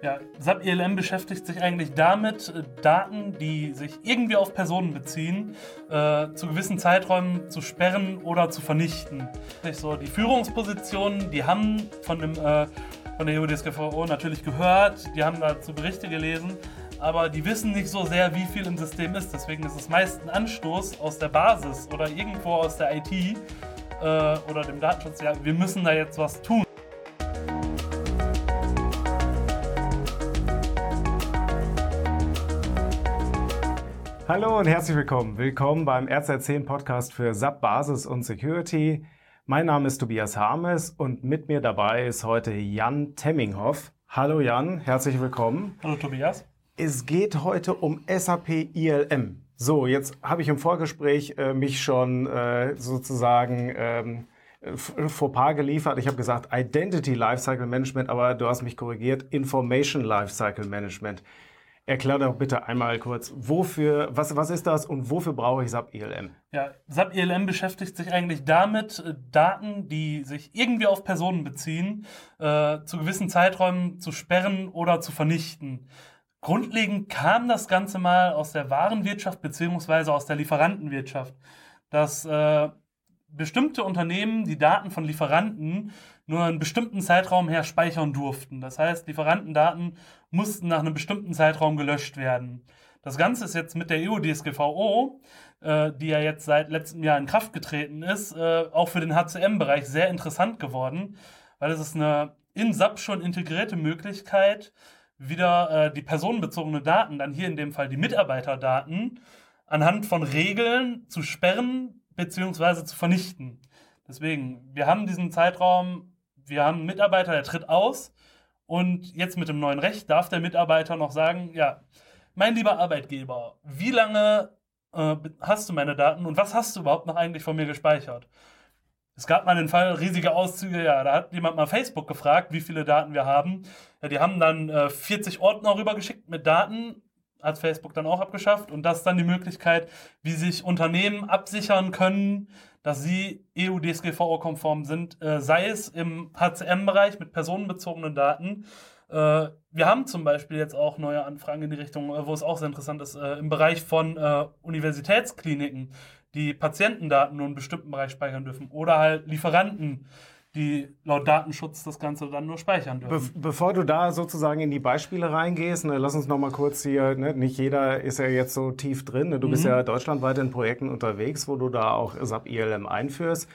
Ja, SAP ELM beschäftigt sich eigentlich damit, äh, Daten, die sich irgendwie auf Personen beziehen, äh, zu gewissen Zeiträumen zu sperren oder zu vernichten. So, die Führungspositionen, die haben von, dem, äh, von der EUDSGVO natürlich gehört, die haben dazu Berichte gelesen, aber die wissen nicht so sehr, wie viel im System ist. Deswegen ist es meist ein Anstoß aus der Basis oder irgendwo aus der IT äh, oder dem Datenschutz. Ja, wir müssen da jetzt was tun. Hallo und herzlich willkommen. Willkommen beim RZ10 Podcast für SAP Basis und Security. Mein Name ist Tobias Harmes und mit mir dabei ist heute Jan Temminghoff. Hallo Jan, herzlich willkommen. Hallo Tobias. Es geht heute um SAP ILM. So, jetzt habe ich im Vorgespräch äh, mich schon äh, sozusagen ähm, vor Paar geliefert. Ich habe gesagt Identity Lifecycle Management, aber du hast mich korrigiert, Information Lifecycle Management. Erklär doch bitte einmal kurz, wofür, was, was ist das und wofür brauche ich SAP ELM? Ja, SAP ELM beschäftigt sich eigentlich damit, äh, Daten, die sich irgendwie auf Personen beziehen, äh, zu gewissen Zeiträumen zu sperren oder zu vernichten. Grundlegend kam das Ganze mal aus der Warenwirtschaft beziehungsweise aus der Lieferantenwirtschaft, dass äh, bestimmte Unternehmen die Daten von Lieferanten nur einen bestimmten Zeitraum her speichern durften. Das heißt, Lieferantendaten mussten nach einem bestimmten Zeitraum gelöscht werden. Das Ganze ist jetzt mit der EU-DSGVO, äh, die ja jetzt seit letztem Jahr in Kraft getreten ist, äh, auch für den HCM-Bereich sehr interessant geworden, weil es ist eine in SAP schon integrierte Möglichkeit, wieder äh, die personenbezogene Daten, dann hier in dem Fall die Mitarbeiterdaten, anhand von Regeln zu sperren bzw. zu vernichten. Deswegen, wir haben diesen Zeitraum, wir haben einen Mitarbeiter, der tritt aus und jetzt mit dem neuen Recht darf der Mitarbeiter noch sagen, ja, mein lieber Arbeitgeber, wie lange äh, hast du meine Daten und was hast du überhaupt noch eigentlich von mir gespeichert? Es gab mal den Fall, riesige Auszüge, ja, da hat jemand mal Facebook gefragt, wie viele Daten wir haben. Ja, die haben dann äh, 40 Ordner rübergeschickt mit Daten, hat Facebook dann auch abgeschafft. Und das ist dann die Möglichkeit, wie sich Unternehmen absichern können, dass sie EU-DSGVO-konform sind, äh, sei es im HCM-Bereich mit personenbezogenen Daten. Äh, wir haben zum Beispiel jetzt auch neue Anfragen in die Richtung, äh, wo es auch sehr interessant ist, äh, im Bereich von äh, Universitätskliniken die Patientendaten nur in einem bestimmten Bereich speichern dürfen oder halt Lieferanten, die laut Datenschutz das Ganze dann nur speichern dürfen. Be bevor du da sozusagen in die Beispiele reingehst, ne, lass uns noch mal kurz hier, ne, nicht jeder ist ja jetzt so tief drin, ne, du mhm. bist ja deutschlandweit in Projekten unterwegs, wo du da auch SAP ILM einführst.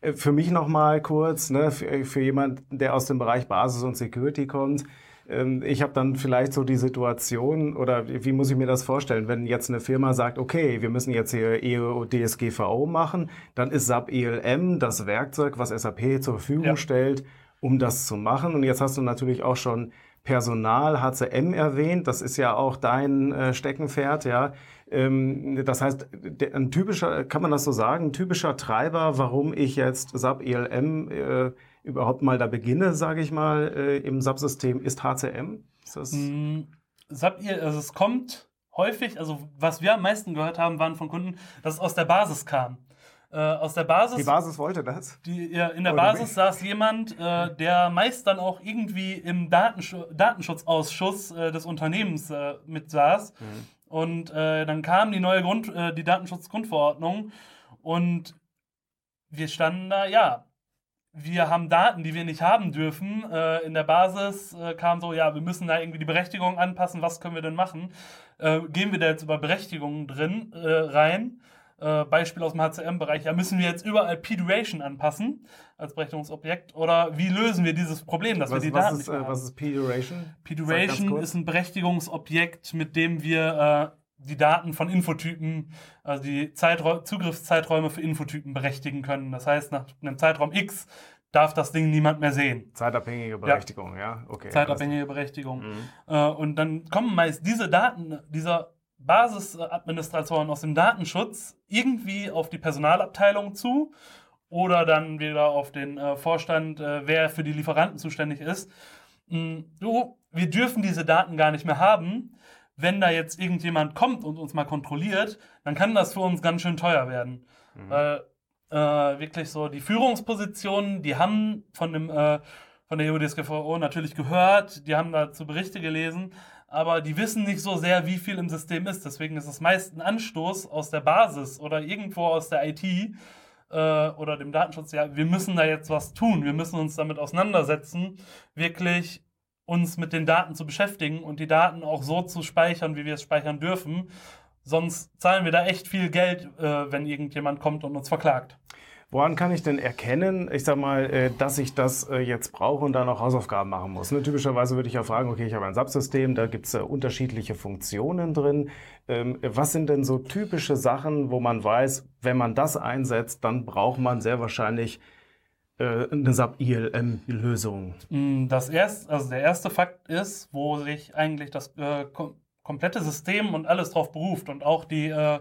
Äh, für mich noch mal kurz, ne, für, für jemanden, der aus dem Bereich Basis und Security kommt, ich habe dann vielleicht so die Situation oder wie muss ich mir das vorstellen, wenn jetzt eine Firma sagt, okay, wir müssen jetzt hier DSGVO machen, dann ist SAP ELM das Werkzeug, was SAP zur Verfügung ja. stellt, um das zu machen. Und jetzt hast du natürlich auch schon Personal, HCM erwähnt, das ist ja auch dein äh, Steckenpferd, ja. Ähm, das heißt, ein typischer, kann man das so sagen, ein typischer Treiber, warum ich jetzt SAP ELM äh, überhaupt mal da beginne, sage ich mal, äh, im SAP-System, ist HCM? Ist das mm, SAP, also es kommt häufig, also was wir am meisten gehört haben, waren von Kunden, dass es aus der Basis kam. Äh, aus der Basis. Die Basis wollte das? Die, ja, in der Oder Basis saß jemand, äh, der meist dann auch irgendwie im Datensch Datenschutzausschuss äh, des Unternehmens äh, mit saß. Mhm. Und äh, dann kam die neue Grund, äh, die Datenschutzgrundverordnung und wir standen da, ja, wir haben Daten, die wir nicht haben dürfen. Äh, in der Basis äh, kam so, ja, wir müssen da irgendwie die Berechtigung anpassen, was können wir denn machen? Äh, gehen wir da jetzt über Berechtigungen drin äh, rein? Äh, Beispiel aus dem HCM-Bereich, ja, müssen wir jetzt überall P-Duration anpassen als Berechtigungsobjekt oder wie lösen wir dieses Problem, dass was, wir die Daten ist, nicht äh, Was ist P-Duration? P-Duration ist ein Berechtigungsobjekt, mit dem wir die Daten von Infotypen, also die Zeiträ Zugriffszeiträume für Infotypen berechtigen können. Das heißt, nach einem Zeitraum X darf das Ding niemand mehr sehen. Zeitabhängige Berechtigung, ja, ja? okay. Zeitabhängige Berechtigung. Mhm. Äh, und dann kommen meist diese Daten, dieser Basisadministratoren aus dem Datenschutz irgendwie auf die Personalabteilung zu oder dann wieder auf den äh, Vorstand, äh, wer für die Lieferanten zuständig ist. Mm, du, wir dürfen diese Daten gar nicht mehr haben wenn da jetzt irgendjemand kommt und uns mal kontrolliert, dann kann das für uns ganz schön teuer werden. Mhm. Weil äh, wirklich so die Führungspositionen, die haben von dem äh, von der EU-DSGVO natürlich gehört, die haben dazu Berichte gelesen, aber die wissen nicht so sehr, wie viel im System ist. Deswegen ist es meist ein Anstoß aus der Basis oder irgendwo aus der IT äh, oder dem Datenschutz. Ja, wir müssen da jetzt was tun, wir müssen uns damit auseinandersetzen, wirklich uns mit den Daten zu beschäftigen und die Daten auch so zu speichern, wie wir es speichern dürfen. Sonst zahlen wir da echt viel Geld, äh, wenn irgendjemand kommt und uns verklagt. Woran kann ich denn erkennen, ich sag mal, äh, dass ich das äh, jetzt brauche und da noch Hausaufgaben machen muss? Ne, typischerweise würde ich ja fragen, okay, ich habe ein Subsystem, da gibt es äh, unterschiedliche Funktionen drin. Ähm, was sind denn so typische Sachen, wo man weiß, wenn man das einsetzt, dann braucht man sehr wahrscheinlich eine SAP-ILM-Lösung? Mm, das erste, also der erste Fakt ist, wo sich eigentlich das komplette System und alles drauf beruft und auch die äh,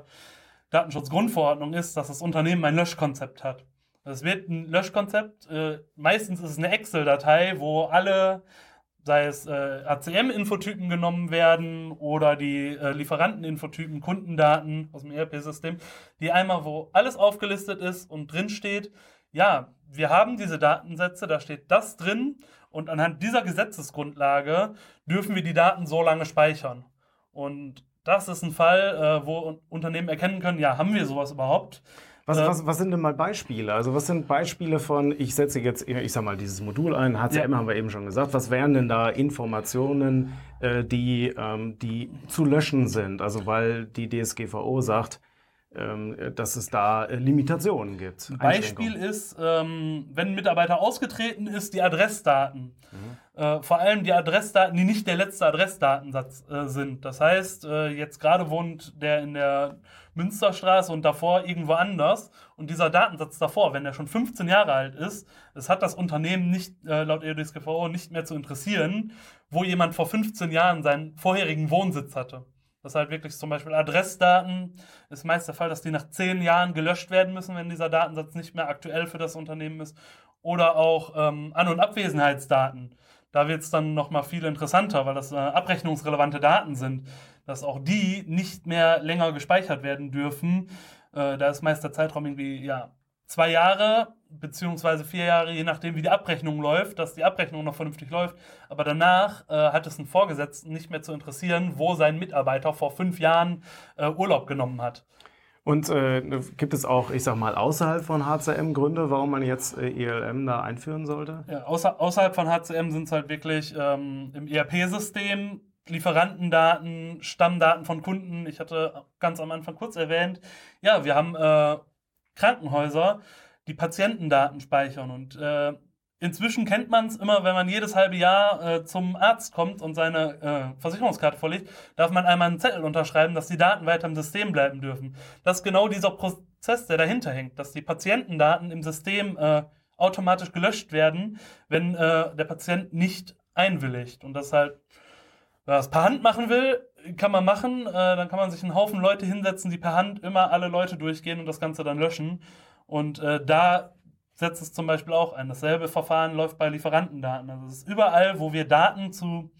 Datenschutzgrundverordnung ist, dass das Unternehmen ein Löschkonzept hat. Es wird ein Löschkonzept, äh, meistens ist es eine Excel-Datei, wo alle, sei es äh, ACM-Infotypen genommen werden oder die äh, Lieferanten-Infotypen, Kundendaten aus dem ERP-System, die einmal, wo alles aufgelistet ist und drin steht, ja, wir haben diese Datensätze, da steht das drin und anhand dieser Gesetzesgrundlage dürfen wir die Daten so lange speichern. Und das ist ein Fall, äh, wo Unternehmen erkennen können, ja, haben wir sowas überhaupt? Was, äh, was, was, sind denn mal Beispiele? Also was sind Beispiele von, ich setze jetzt, ich sag mal, dieses Modul ein, HCM ja. haben wir eben schon gesagt. Was wären denn da Informationen, äh, die, ähm, die zu löschen sind? Also weil die DSGVO sagt, dass es da äh, Limitationen gibt. Beispiel ist, ähm, wenn ein Mitarbeiter ausgetreten ist, die Adressdaten. Mhm. Äh, vor allem die Adressdaten, die nicht der letzte Adressdatensatz äh, sind. Das heißt, jetzt gerade wohnt der in der Münsterstraße und davor irgendwo anders. Und dieser Datensatz davor, wenn der schon 15 Jahre alt ist, es hat das Unternehmen nicht, laut EUDSGVO nicht mehr zu interessieren, wo jemand vor 15 Jahren seinen vorherigen Wohnsitz hatte. Das halt wirklich zum Beispiel Adressdaten ist meist der Fall, dass die nach zehn Jahren gelöscht werden müssen, wenn dieser Datensatz nicht mehr aktuell für das Unternehmen ist. Oder auch ähm, An- und Abwesenheitsdaten. Da wird es dann nochmal viel interessanter, weil das äh, abrechnungsrelevante Daten sind, dass auch die nicht mehr länger gespeichert werden dürfen. Äh, da ist meist der Zeitraum irgendwie ja, zwei Jahre beziehungsweise vier Jahre, je nachdem, wie die Abrechnung läuft, dass die Abrechnung noch vernünftig läuft. Aber danach äh, hat es einen Vorgesetzten nicht mehr zu interessieren, wo sein Mitarbeiter vor fünf Jahren äh, Urlaub genommen hat. Und äh, gibt es auch, ich sag mal, außerhalb von HCM Gründe, warum man jetzt äh, ELM da einführen sollte? Ja, außer, außerhalb von HCM sind es halt wirklich ähm, im ERP-System Lieferantendaten, Stammdaten von Kunden. Ich hatte ganz am Anfang kurz erwähnt, ja, wir haben äh, Krankenhäuser, die Patientendaten speichern. Und äh, inzwischen kennt man es immer, wenn man jedes halbe Jahr äh, zum Arzt kommt und seine äh, Versicherungskarte vorlegt, darf man einmal einen Zettel unterschreiben, dass die Daten weiter im System bleiben dürfen. Das ist genau dieser Prozess, der dahinter hängt, dass die Patientendaten im System äh, automatisch gelöscht werden, wenn äh, der Patient nicht einwilligt. Und das halt, wer das per Hand machen will, kann man machen. Äh, dann kann man sich einen Haufen Leute hinsetzen, die per Hand immer alle Leute durchgehen und das Ganze dann löschen. Und äh, da setzt es zum Beispiel auch ein. Dasselbe Verfahren läuft bei Lieferantendaten. Also es ist überall, wo wir Daten zu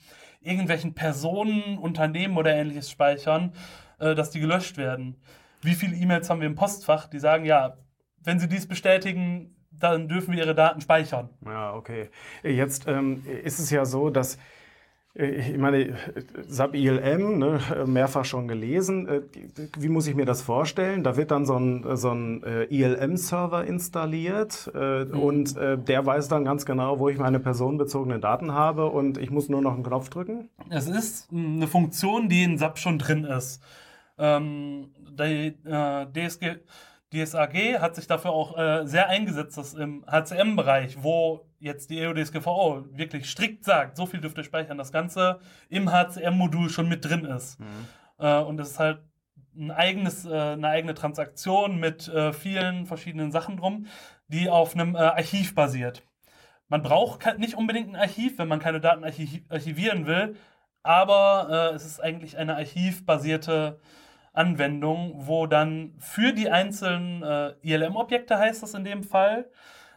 irgendwelchen Personen, Unternehmen oder ähnliches speichern, äh, dass die gelöscht werden. Wie viele E-Mails haben wir im Postfach, die sagen, ja, wenn Sie dies bestätigen, dann dürfen wir Ihre Daten speichern. Ja, okay. Jetzt ähm, ist es ja so, dass ich meine, SAP ILM, ne, mehrfach schon gelesen. Äh, wie muss ich mir das vorstellen? Da wird dann so ein, so ein äh, ILM-Server installiert äh, mhm. und der weiß dann ganz genau, wo ich meine personenbezogenen Daten habe und ich muss nur noch einen Knopf drücken? Es ist eine Funktion, die in SAP schon drin ist. Ähm, die äh, DSG DSAG hat sich dafür auch äh, sehr eingesetzt, dass im HCM-Bereich, wo jetzt die EUDSGVO wirklich strikt sagt, so viel dürft ihr speichern, das Ganze im HCM-Modul schon mit drin ist. Mhm. Äh, und es ist halt ein eigenes, äh, eine eigene Transaktion mit äh, vielen verschiedenen Sachen drum, die auf einem äh, Archiv basiert. Man braucht nicht unbedingt ein Archiv, wenn man keine Daten archivieren will, aber äh, es ist eigentlich eine archivbasierte Anwendung, wo dann für die einzelnen äh, ILM-Objekte heißt das in dem Fall,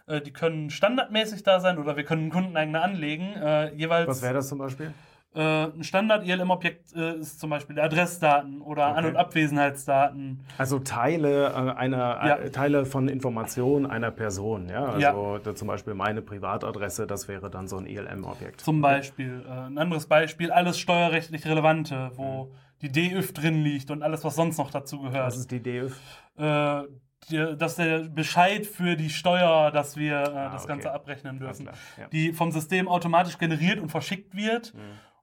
äh, die können standardmäßig da sein oder wir können Kundeneigene anlegen. Äh, jeweils, Was wäre das zum Beispiel? Äh, ein Standard-ILM-Objekt äh, ist zum Beispiel Adressdaten oder Okay. An- und Abwesenheitsdaten. Also Teile äh, einer Ja. Teile von Informationen einer Person, ja. Also Ja. zum Beispiel meine Privatadresse, das wäre dann so ein ILM-Objekt. Zum Beispiel. Äh, ein anderes Beispiel, alles steuerrechtlich Relevante, wo Mhm. Die DÜF drin liegt und alles, was sonst noch dazu gehört. Was ist die DÜV? äh, die, dass der Bescheid für die Steuer, dass wir äh, das Ah, okay. Ganze abrechnen dürfen, klar, ja. Mhm. die vom System automatisch generiert und verschickt wird.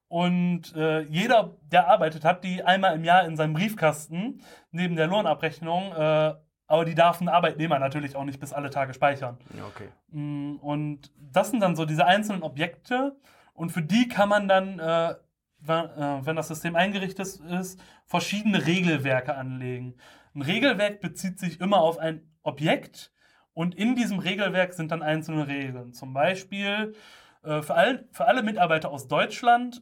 Und äh, jeder, der arbeitet, hat die einmal im Jahr in seinem Briefkasten neben der Lohnabrechnung. Äh, aber die darf ein Arbeitnehmer natürlich auch nicht bis alle Tage speichern. Okay. Mm, Und das sind dann so diese einzelnen Objekte. Und für die kann man dann, äh, wenn, äh, wenn das System eingerichtet ist, verschiedene Regelwerke anlegen. Ein Regelwerk bezieht sich immer auf ein Objekt. Und in diesem Regelwerk sind dann einzelne Regeln. Zum Beispiel äh, für, all, für alle Mitarbeiter aus Deutschland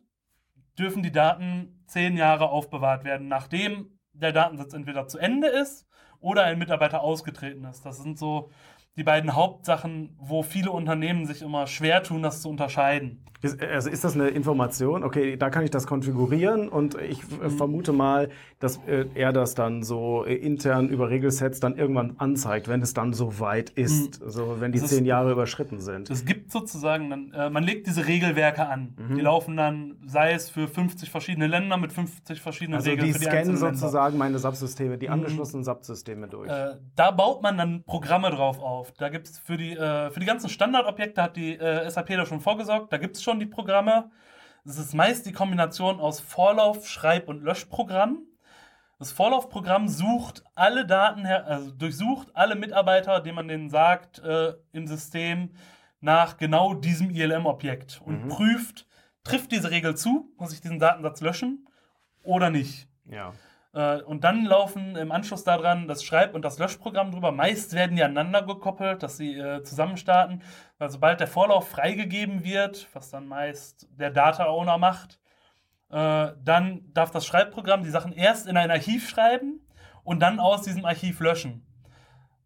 dürfen die Daten zehn Jahre aufbewahrt werden, nachdem der Datensatz entweder zu Ende ist oder ein Mitarbeiter ausgetreten ist. Das sind so die beiden Hauptsachen, wo viele Unternehmen sich immer schwer tun, das zu unterscheiden. Ist, also ist das eine Information? Okay, da kann ich das konfigurieren und ich Mhm. äh, vermute mal, dass äh, er das dann so äh, intern über Regelsets dann irgendwann anzeigt, wenn es dann so weit ist, also wenn die Mhm. Das zehn Jahre überschritten sind. Es gibt sozusagen, dann, äh, man legt diese Regelwerke an. Mhm. Die laufen dann, sei es für 50 verschiedene Länder mit 50 verschiedenen Also Regeln die die scannen Länder. sozusagen meine Subsysteme, die angeschlossenen Subsysteme durch. Äh, da baut man dann Programme drauf auf. Da gibt es für die, äh, für die ganzen Standardobjekte hat die SAP da schon vorgesorgt. Da gibt es schon die Programme. Es ist meist die Kombination aus Vorlauf-, Schreib- und Löschprogramm. Das Vorlaufprogramm sucht alle Daten, her also durchsucht alle Mitarbeiter, denen man denen sagt, äh, im System nach genau diesem ILM-Objekt und prüft, trifft diese Regel zu, muss ich diesen Datensatz löschen oder nicht. ja. Äh, und dann laufen im Anschluss daran das Schreib- und das Löschprogramm drüber. Meist werden die aneinander gekoppelt, dass sie äh, zusammen starten. Weil sobald der Vorlauf freigegeben wird, was dann meist der Data Owner macht, äh, dann darf das Schreibprogramm die Sachen erst in ein Archiv schreiben und dann aus diesem Archiv löschen.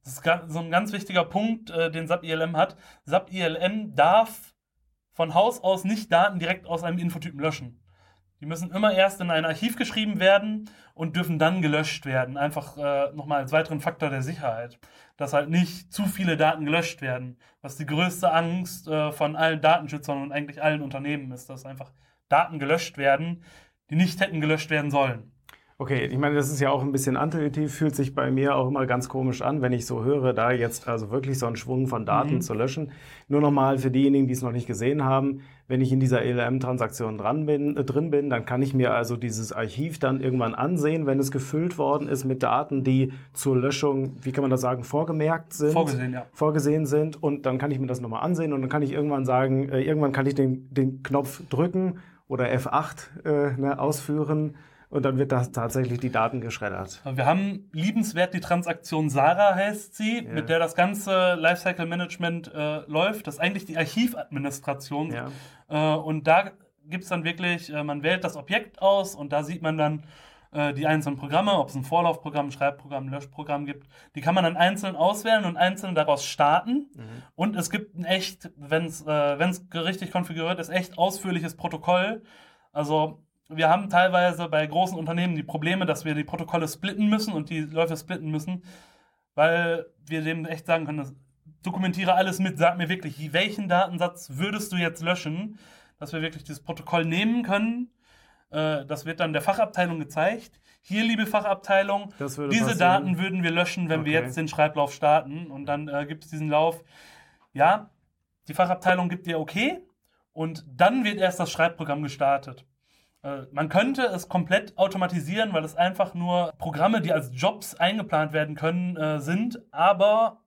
Das ist so ein ganz wichtiger Punkt, äh, den SAP ILM hat. SAP ILM darf von Haus aus nicht Daten direkt aus einem Infotypen löschen. Die müssen immer erst in ein Archiv geschrieben werden und dürfen dann gelöscht werden. Einfach äh, nochmal als weiteren Faktor der Sicherheit. Dass halt nicht zu viele Daten gelöscht werden. Was die größte Angst äh, von allen Datenschützern und eigentlich allen Unternehmen ist, dass einfach Daten gelöscht werden, die nicht hätten gelöscht werden sollen. Okay, ich meine, das ist ja auch ein bisschen intuitiv, fühlt sich bei mir auch immer ganz komisch an, wenn ich so höre, da jetzt also wirklich so einen Schwung von Daten Mhm. zu löschen. Nur nochmal für diejenigen, die es noch nicht gesehen haben, wenn ich in dieser ELM-Transaktion dran bin, äh, drin bin, dann kann ich mir also dieses Archiv dann irgendwann ansehen, wenn es gefüllt worden ist mit Daten, die zur Löschung, wie kann man das sagen, vorgemerkt sind. Vorgesehen, ja. Vorgesehen sind und dann kann ich mir das nochmal ansehen und dann kann ich irgendwann sagen, äh, irgendwann kann ich den, den Knopf drücken oder F8 äh, ne, ausführen und dann wird das tatsächlich die Daten geschreddert. Wir haben liebenswert die Transaktion Sarah heißt sie, Ja. mit der das ganze Lifecycle Management äh, läuft. Das ist eigentlich die Archivadministration. Ja. Äh, und da gibt es dann wirklich, äh, man wählt das Objekt aus und da sieht man dann äh, die einzelnen Programme, ob es ein Vorlaufprogramm, ein Schreibprogramm, ein Löschprogramm gibt. Die kann man dann einzeln auswählen und einzeln daraus starten. Und es gibt ein echt, wenn es äh, wenn's richtig konfiguriert ist, echt ausführliches Protokoll. Also wir haben teilweise bei großen Unternehmen die Probleme, dass wir die Protokolle splitten müssen und die Läufe splitten müssen, weil wir dem echt sagen können, dokumentiere alles mit, sag mir wirklich, welchen Datensatz würdest du jetzt löschen, dass wir wirklich dieses Protokoll nehmen können. Äh, das wird dann der Fachabteilung gezeigt. Hier, liebe Fachabteilung, diese passieren. Daten würden wir löschen, wenn wir Okay. jetzt den Schreiblauf starten. Und dann äh, gibt es diesen Lauf. Ja, die Fachabteilung gibt dir okay und dann wird erst das Schreibprogramm gestartet. Äh, man könnte es komplett automatisieren, weil es einfach nur Programme, die als Jobs eingeplant werden können, äh, sind. Aber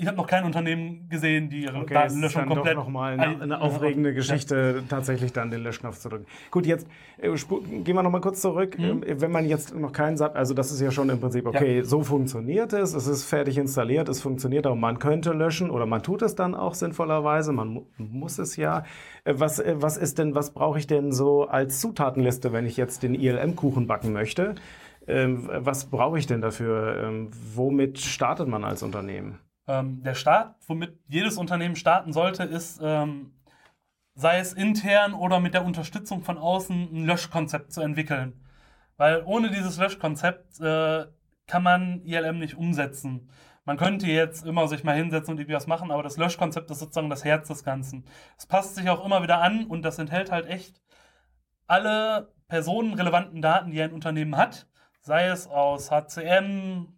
ich habe noch kein Unternehmen gesehen, die ihre Okay, es ist Datenlöschung dann doch komplett. nochmal eine, ein- eine aufregende Geschichte, tatsächlich dann den Löschknopf zu drücken. Gut, jetzt äh, gehen wir nochmal kurz zurück. Mhm. Wenn man jetzt noch keinen sagt, also das ist ja schon im Prinzip, okay, so funktioniert es, es ist fertig installiert, es funktioniert auch, man könnte löschen oder man tut es dann auch sinnvollerweise, man mu muss es ja. Äh, Was, äh, was ist denn, was brauche ich denn so als Zutatenliste, wenn ich jetzt den ILM-Kuchen backen möchte? Ähm, was brauche ich denn dafür? Ähm, womit startet man als Unternehmen? Ähm, der Start, womit jedes Unternehmen starten sollte, ist ähm, sei es intern oder mit der Unterstützung von außen, ein Löschkonzept zu entwickeln. Weil ohne dieses Löschkonzept äh, kann man ILM nicht umsetzen. Man könnte jetzt immer sich mal hinsetzen und irgendwie was machen, aber das Löschkonzept ist sozusagen das Herz des Ganzen. Es passt sich auch immer wieder an und das enthält halt echt alle personenrelevanten Daten, die ein Unternehmen hat, sei es aus HCM,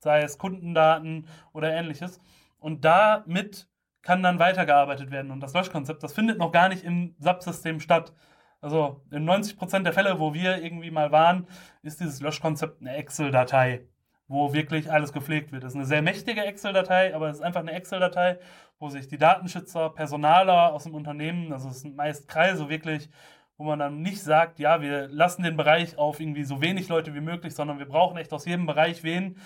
sei es Kundendaten oder ähnliches. Und damit kann dann weitergearbeitet werden. Und das Löschkonzept, das findet noch gar nicht im SAP-System statt. Also in 90% der Fälle, wo wir irgendwie mal waren, ist dieses Löschkonzept eine Excel-Datei, wo wirklich alles gepflegt wird. Das ist eine sehr mächtige Excel-Datei, aber es ist einfach eine Excel-Datei, wo sich die Datenschützer, Personaler aus dem Unternehmen, also es sind meist Kreise wirklich, wo man dann nicht sagt, ja, wir lassen den Bereich auf irgendwie so wenig Leute wie möglich, sondern wir brauchen echt aus jedem Bereich wen,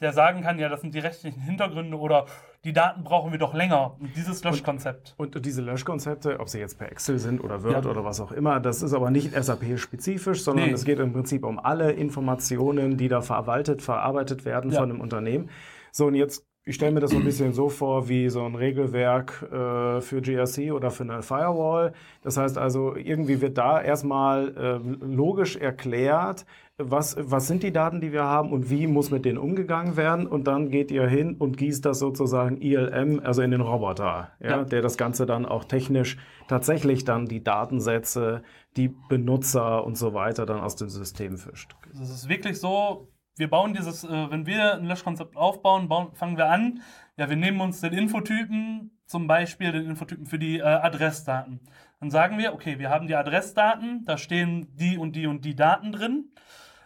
der sagen kann, ja, das sind die rechtlichen Hintergründe oder die Daten brauchen wir doch länger. Und dieses Löschkonzept. Und, und diese Löschkonzepte, ob sie jetzt per Excel sind oder Word ja. oder was auch immer, das ist aber nicht SAP-spezifisch, sondern nee. es geht im Prinzip um alle Informationen, die da verwaltet, verarbeitet werden ja. von einem Unternehmen. So, und jetzt ich stelle mir das so ein bisschen so vor wie so ein Regelwerk äh, für GRC oder für eine Firewall. Das heißt also, irgendwie wird da erstmal äh, logisch erklärt, was, was sind die Daten, die wir haben und wie muss mit denen umgegangen werden. Und dann geht ihr hin und gießt das sozusagen ILM, also in den Roboter, ja, ja. der das Ganze dann auch technisch tatsächlich dann die Datensätze, die Benutzer und so weiter dann aus dem System fischt. Das ist wirklich so, wir bauen dieses, äh, wenn wir ein Löschkonzept aufbauen, bauen, fangen wir an, ja, wir nehmen uns den Infotypen, zum Beispiel den Infotypen für die äh, Adressdaten. Dann sagen wir, okay, wir haben die Adressdaten, da stehen die und die und die Daten drin.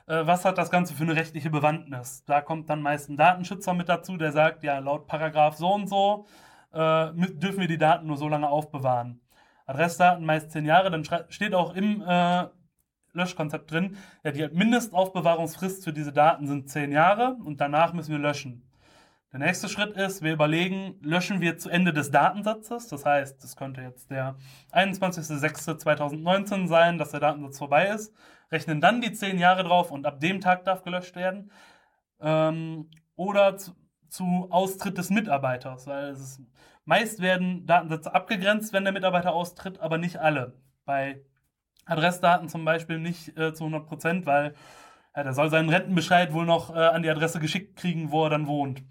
Äh, was hat das Ganze für eine rechtliche Bewandtnis? Da kommt dann meist ein Datenschützer mit dazu, der sagt, ja, laut Paragraph so und so äh, dürfen wir die Daten nur so lange aufbewahren. Adressdaten meist zehn Jahre, dann steht auch im äh, Löschkonzept drin. Ja, die Mindestaufbewahrungsfrist für diese Daten sind zehn Jahre und danach müssen wir löschen. Der nächste Schritt ist, wir überlegen, löschen wir zu Ende des Datensatzes. Das heißt, das könnte jetzt der 21.06.2019 sein, dass der Datensatz vorbei ist. Rechnen dann die zehn Jahre drauf und ab dem Tag darf gelöscht werden. Ähm, oder zu, zu, Austritt des Mitarbeiters. Weil es ist, meist werden Datensätze abgegrenzt, wenn der Mitarbeiter austritt, aber nicht alle. Bei Adressdaten zum Beispiel nicht äh, zu 100 Prozent, weil ja, der soll seinen Rentenbescheid wohl noch äh, an die Adresse geschickt kriegen, wo er dann wohnt.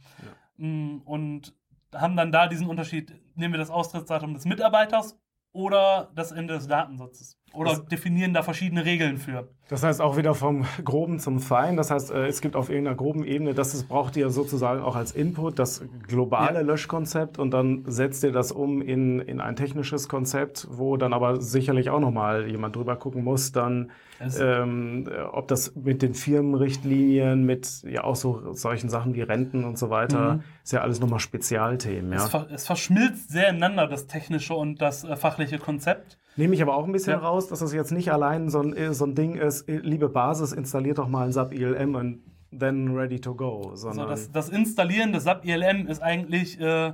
Mm, und haben dann da diesen Unterschied, nehmen wir das Austrittsdatum des Mitarbeiters oder das Ende des Datensatzes. Oder das definieren da verschiedene Regeln für. Das heißt auch wieder vom Groben zum Fein. Das heißt, äh, es gibt auf irgendeiner groben Ebene, das ist, braucht ihr sozusagen auch als Input das globale ja. Löschkonzept und dann setzt ihr das um in, in ein technisches Konzept, wo dann aber sicherlich auch nochmal jemand drüber gucken muss, dann ähm, ob das mit den Firmenrichtlinien, mit ja auch so solchen Sachen wie Renten und so weiter, mhm. ist ja alles nochmal Spezialthemen. Ja? Es, ver es, verschmilzt sehr ineinander, das technische und das äh, fachliche Konzept. Nehme ich aber auch ein bisschen ja. raus, dass das jetzt nicht allein so ein, so ein Ding ist, äh, liebe Basis, installiert doch mal ein SAP ILM und then ready to go. Sondern also das, das Installieren des SAP ILM ist eigentlich äh,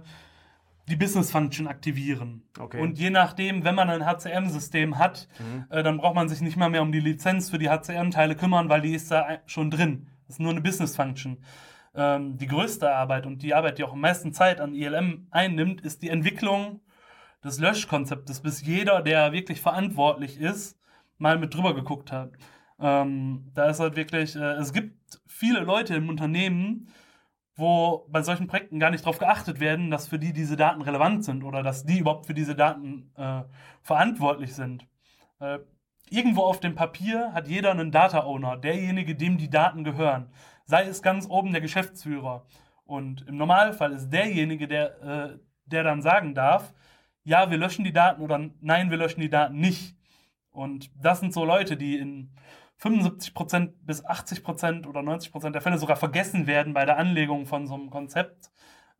die Business Function aktivieren. Okay. Und je nachdem, wenn man ein HCM-System hat, mhm. äh, dann braucht man sich nicht mal mehr um die Lizenz für die HCM-Teile kümmern, weil die ist da schon drin. Das ist nur eine Business Function. Ähm, die größte Arbeit und die Arbeit, die auch am meisten Zeit an ILM einnimmt, ist die Entwicklung des Löschkonzeptes, bis jeder, der wirklich verantwortlich ist, mal mit drüber geguckt hat. Ähm, da ist halt wirklich, äh, es gibt viele Leute im Unternehmen, wo bei solchen Projekten gar nicht darauf geachtet werden, dass für die diese Daten relevant sind oder dass die überhaupt für diese Daten äh, verantwortlich sind. Äh, irgendwo auf dem Papier hat jeder einen Data Owner, derjenige, dem die Daten gehören. Sei es ganz oben der Geschäftsführer. Und im Normalfall ist derjenige, der, äh, der dann sagen darf, ja, wir löschen die Daten oder nein, wir löschen die Daten nicht. Und das sind so Leute, die in 75% bis 80% oder 90% der Fälle sogar vergessen werden bei der Anlegung von so einem Konzept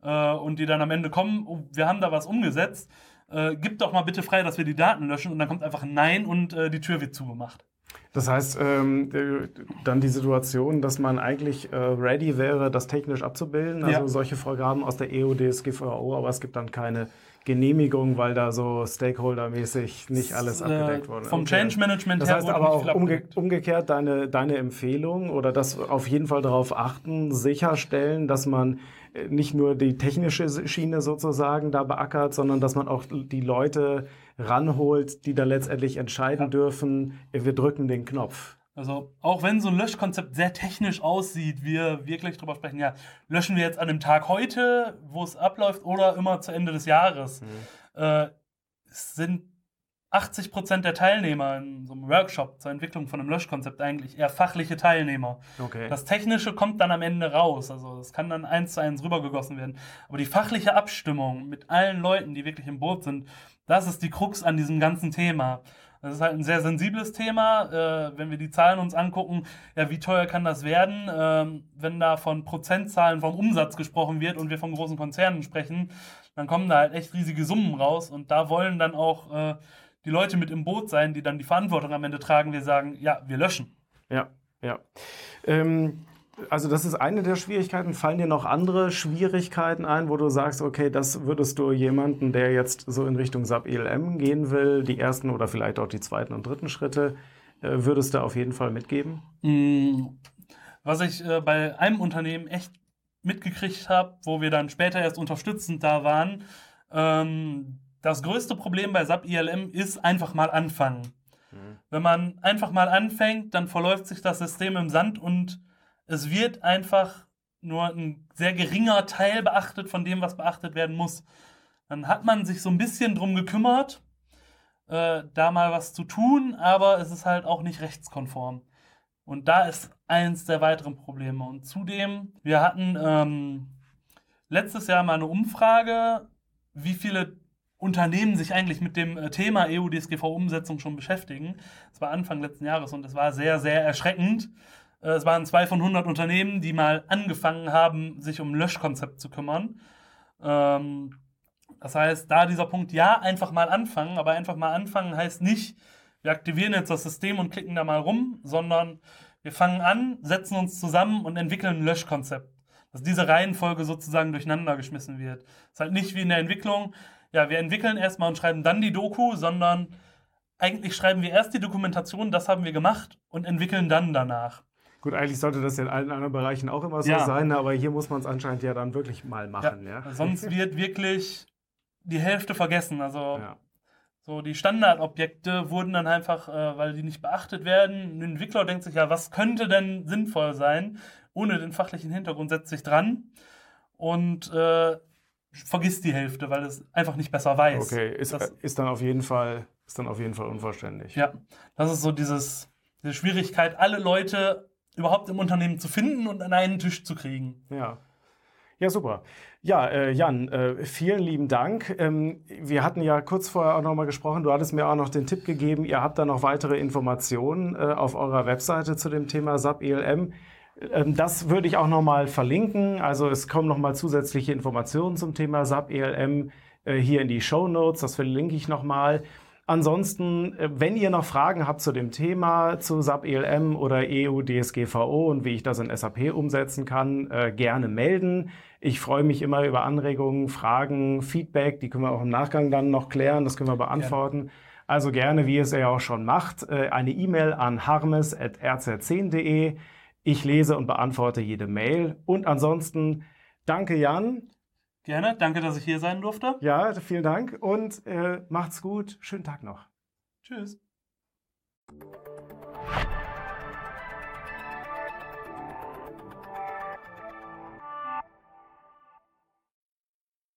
äh, und die dann am Ende kommen, oh, wir haben da was umgesetzt, äh, gib doch mal bitte frei, dass wir die Daten löschen und dann kommt einfach ein Nein und äh, die Tür wird zugemacht. Das heißt, ähm, dann die Situation, dass man eigentlich äh, ready wäre, das technisch abzubilden, also ja. solche Vorgaben aus der EODSGVO, aber es gibt dann keine Genehmigung, weil da so Stakeholder-mäßig nicht alles abgedeckt äh, wurde. Vom. Change Management das her. Das heißt aber auch umge umgekehrt deine, deine Empfehlung oder das auf jeden Fall darauf achten, sicherstellen, dass man äh, nicht nur die technische Schiene sozusagen da beackert, sondern dass man auch die Leute ranholt, die da letztendlich entscheiden ja. dürfen, wir drücken den Knopf. Also auch wenn so ein Löschkonzept sehr technisch aussieht, wir wirklich drüber sprechen, ja, löschen wir jetzt an dem Tag heute, wo es abläuft, oder immer zu Ende des Jahres. Mhm. Äh, sind 80 Prozent der Teilnehmer in so einem Workshop zur Entwicklung von einem Löschkonzept eigentlich eher fachliche Teilnehmer. Okay. Das Technische kommt dann am Ende raus. Also es kann dann eins zu eins rübergegossen werden. Aber die fachliche Abstimmung mit allen Leuten, die wirklich im Boot sind, das ist die Krux an diesem ganzen Thema. Das ist halt ein sehr sensibles Thema. Äh, wenn wir die Zahlen uns angucken, ja, wie teuer kann das werden, ähm, wenn da von Prozentzahlen vom Umsatz gesprochen wird und wir von großen Konzernen sprechen, dann kommen da halt echt riesige Summen raus und da wollen dann auch äh, die Leute mit im Boot sein, die dann die Verantwortung am Ende tragen. Wir sagen, ja, wir löschen. Ja, ja. Ähm, also das ist eine der Schwierigkeiten. Fallen dir noch andere Schwierigkeiten ein, wo du sagst, okay, das würdest du jemanden, der jetzt so in Richtung SAP ELM gehen will, die ersten oder vielleicht auch die zweiten und dritten Schritte, äh, würdest du auf jeden Fall mitgeben? Mm, was ich äh, bei einem Unternehmen echt mitgekriegt habe, wo wir dann später erst unterstützend da waren, ähm, das größte Problem bei SAP ILM ist einfach mal anfangen. Mhm. Wenn man einfach mal anfängt, dann verläuft sich das System im Sand und es wird einfach nur ein sehr geringer Teil beachtet von dem, was beachtet werden muss. Dann hat man sich so ein bisschen drum gekümmert, äh, da mal was zu tun, aber es ist halt auch nicht rechtskonform. Und da ist eins der weiteren Probleme. Und zudem, wir hatten ähm, letztes Jahr mal eine Umfrage, wie viele Unternehmen sich eigentlich mit dem äh, Thema EU-DSGV-Umsetzung schon beschäftigen. Das war Anfang letzten Jahres und es war sehr, sehr erschreckend. Äh, es waren zwei von 100 Unternehmen, die mal angefangen haben, sich um Löschkonzept zu kümmern. Ähm, das heißt, da dieser Punkt, ja, einfach mal anfangen, aber einfach mal anfangen heißt nicht, wir aktivieren jetzt das System und klicken da mal rum, sondern wir fangen an, setzen uns zusammen und entwickeln ein Löschkonzept. Dass diese Reihenfolge sozusagen durcheinander geschmissen wird. Das ist halt nicht wie in der Entwicklung, ja, wir entwickeln erstmal und schreiben dann die Doku, sondern eigentlich schreiben wir erst die Dokumentation, das haben wir gemacht und entwickeln dann danach. Gut, eigentlich sollte das in allen anderen Bereichen auch immer so ja. sein, aber hier muss man es anscheinend ja dann wirklich mal machen. Ja, ja. Sonst wird wirklich die Hälfte vergessen. Also so die Standardobjekte wurden dann einfach, äh, weil die nicht beachtet werden. Ein Entwickler denkt sich ja, was könnte denn sinnvoll sein? Ohne den fachlichen Hintergrund setzt sich dran und äh, vergisst die Hälfte, weil es einfach nicht besser weiß. Okay, ist, das, ist, dann, auf jeden Fall, ist dann auf jeden Fall unvollständig. Ja, das ist so dieses, diese Schwierigkeit, alle Leute überhaupt im Unternehmen zu finden und an einen Tisch zu kriegen. Ja. Ja, super. Ja, äh, Jan, äh, vielen lieben Dank. Ähm, wir hatten ja kurz vorher auch nochmal gesprochen. Du hattest mir auch noch den Tipp gegeben, ihr habt da noch weitere Informationen äh, auf eurer Webseite zu dem Thema SAP ELM. Ähm, das würde ich auch nochmal verlinken. Also es kommen nochmal zusätzliche Informationen zum Thema SAP ELM äh, hier in die Show Notes. Das verlinke ich nochmal. Ansonsten, äh, wenn ihr noch Fragen habt zu dem Thema, zu SAP ELM oder EU DSGVO und wie ich das in SAP umsetzen kann, äh, gerne melden. Ich freue mich immer über Anregungen, Fragen, Feedback. Die können wir auch im Nachgang dann noch klären. Das können wir beantworten. Also gerne, wie es er auch schon macht, eine E-Mail an harmes.rz10.de. Ich lese und beantworte jede Mail. Und ansonsten danke Jan. Gerne, danke, dass ich hier sein durfte. Ja, vielen Dank und äh, macht's gut. Schönen Tag noch. Tschüss.